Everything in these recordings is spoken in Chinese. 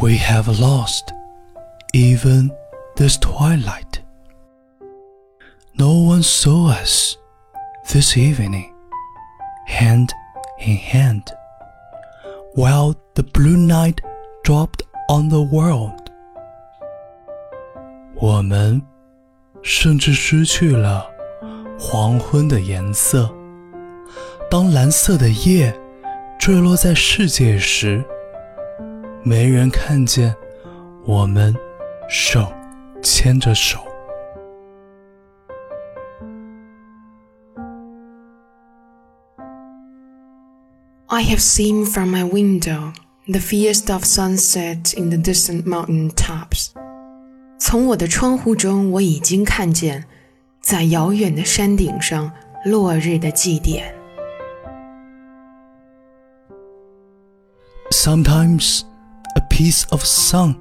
We have lost even this twilight. No one saw us this evening, hand in hand, while the blue night dropped on the world. 我们甚至失去了黄昏的颜色。当蓝色的夜坠落在世界时， 没人看见我们手牵着手。I have seen from my window the feast of sunset in the distant mountain tops。从我的窗户中，我已经看见在遥远的山顶上落日的祭典。Sometimes a piece of sun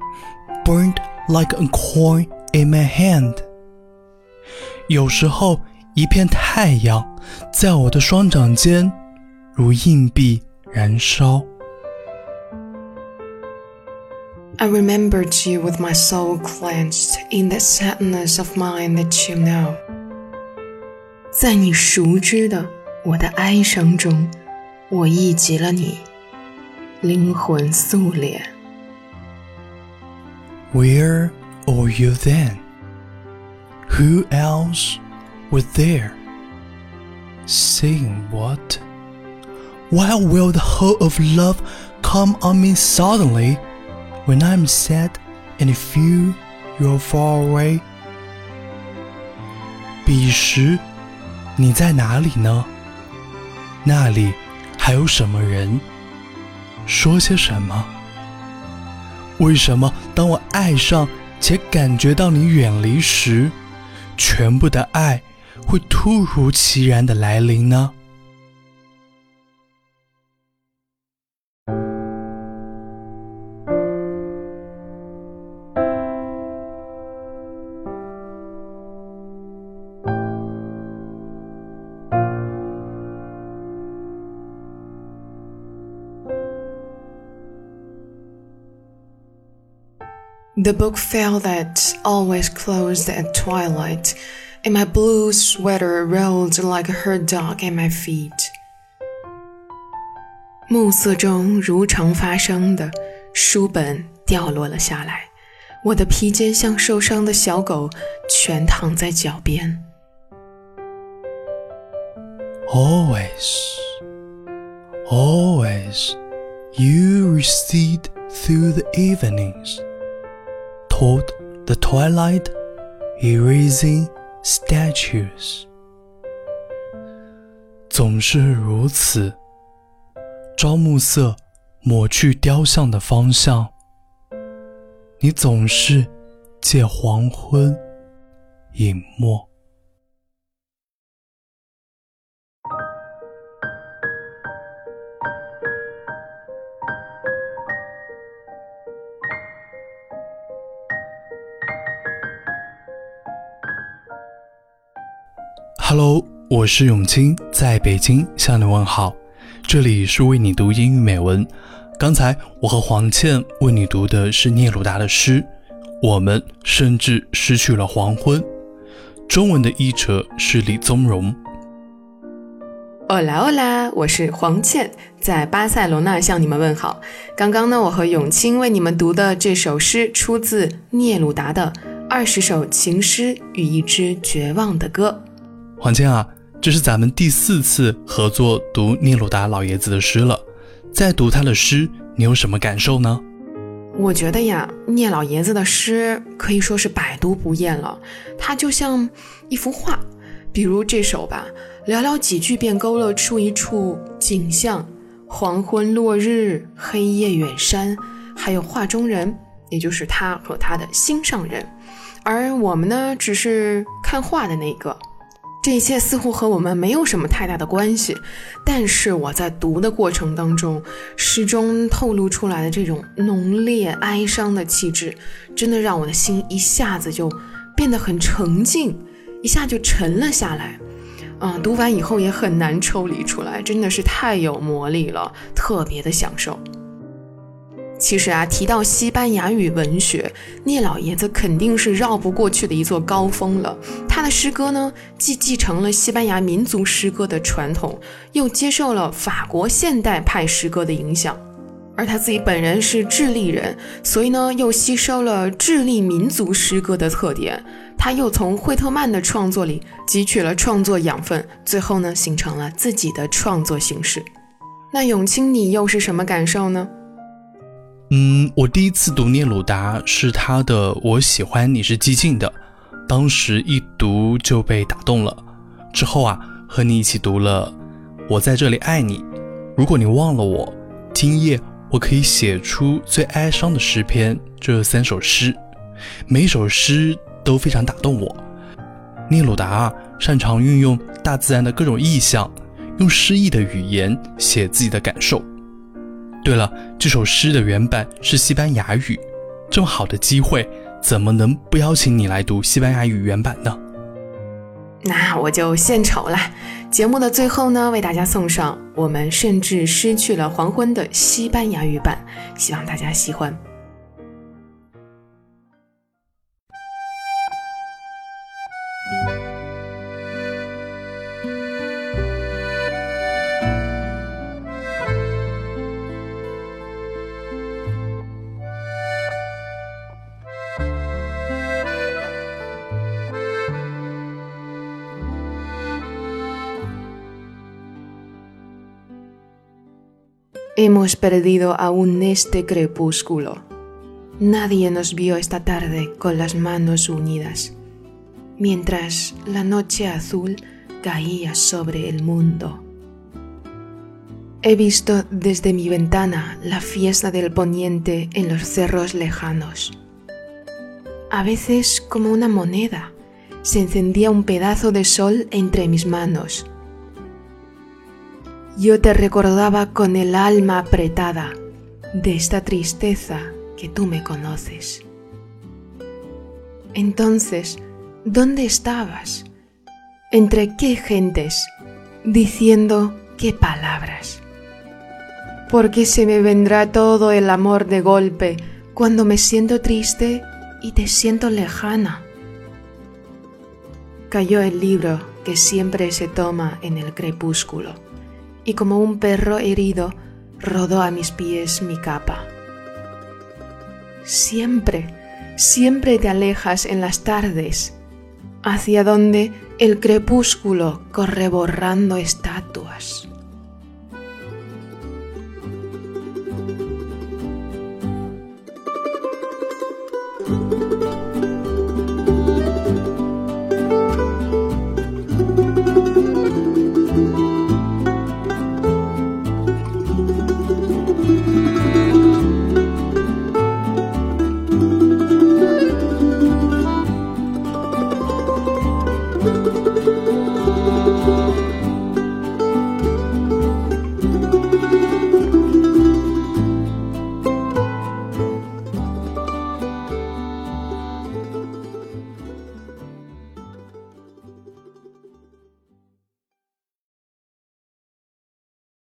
burned like a coin in my hand。有时候，一片太阳在我的双掌间如硬币燃烧。I remembered you with my soul clenched in that sadness of mine that you know。在你熟知的我的哀伤中，我忆及了你，灵魂素脸。 Where are you then? Who else was there? Saying what? Why will the whole of love come on me suddenly when I'm sad and feel you're far away? 彼时，你在哪里呢？那里还有什么人？说些什么？ 为什么当我爱上且感觉到你远离时，全部的爱会突如其然的来临呢？The book fell that always closed at twilight, and my blue sweater rolled like a herd dog at my feet. 暮色中如常发生的，书本掉落了下来，我的披肩像受伤的小狗，全躺在脚边。 Always, always, you recede through the evenings, Told the twilight, erasing statues. 总是如此，朝暮色抹去雕像的方向。你总是借黄昏隐没。Hello，我是永清，在北京向你问好。这里是为你读英语美文。刚才我和黄倩为你读的是聂鲁达的诗，我们甚至失去了黄昏。中文的译者是李宗荣。欧啦欧啦，我是黄倩，在巴塞罗那向你们问好。刚刚呢，我和永清为你们读的这首诗出自聂鲁达的《二十首情诗与一支绝望的歌》。黄倩啊，这是咱们第四次合作读聂鲁达老爷子的诗了。在读他的诗，你有什么感受呢？我觉得呀，聂老爷子的诗可以说是百读不厌了，他就像一幅画。比如这首吧，寥寥几句便勾勒出一处景象：黄昏、落日、黑夜、远山，还有画中人，也就是他和他的心上人。而我们呢，只是看画的那个。这一切似乎和我们没有什么太大的关系，但是我在读的过程当中，诗中透露出来的这种浓烈哀伤的气质，真的让我的心一下子就变得很沉静，一下就沉了下来。嗯，读完以后也很难抽离出来，真的是太有魔力了，特别的享受。其实啊，提到西班牙语文学，聂老爷子肯定是绕不过去的一座高峰了。他的诗歌呢，既继承了西班牙民族诗歌的传统，又接受了法国现代派诗歌的影响。而他自己本人是智利人，所以呢，又吸收了智利民族诗歌的特点。他又从惠特曼的创作里汲取了创作养分，最后呢，形成了自己的创作形式。那永清，你又是什么感受呢？嗯，我第一次读聂鲁达是他的《我喜欢你是寂静的》，当时一读就被打动了。之后啊，和你一起读了《我在这里爱你》，如果你忘了我，今夜我可以写出最哀伤的诗篇。这三首诗，每首诗都非常打动我。聂鲁达，擅长运用大自然的各种意象，用诗意的语言写自己的感受。对了，这首诗的原版是西班牙语，这么好的机会，怎么能不邀请你来读西班牙语原版呢？那我就献丑了。节目的最后呢，为大家送上我们甚至失去了黄昏的西班牙语版，希望大家喜欢。Hemos perdido aún este crepúsculo. Nadie nos vio esta tarde con las manos unidas, mientras la noche azul caía sobre el mundo. He visto desde mi ventana la fiesta del poniente en los cerros lejanos. A veces como una moneda se encendía un pedazo de sol entre mis manos yo te recordaba con el alma apretada de esta tristeza que tú me conoces. Entonces, ¿dónde estabas? ¿Entre qué gentes? Diciendo qué palabras. Porque se me vendrá todo el amor de golpe cuando me siento triste y te siento lejana. Cayó el libro que siempre se toma en el crepúsculo y como un perro herido rodó a mis pies mi capa. Siempre, siempre te alejas en las tardes, hacia donde el crepúsculo corre borrando estatuas.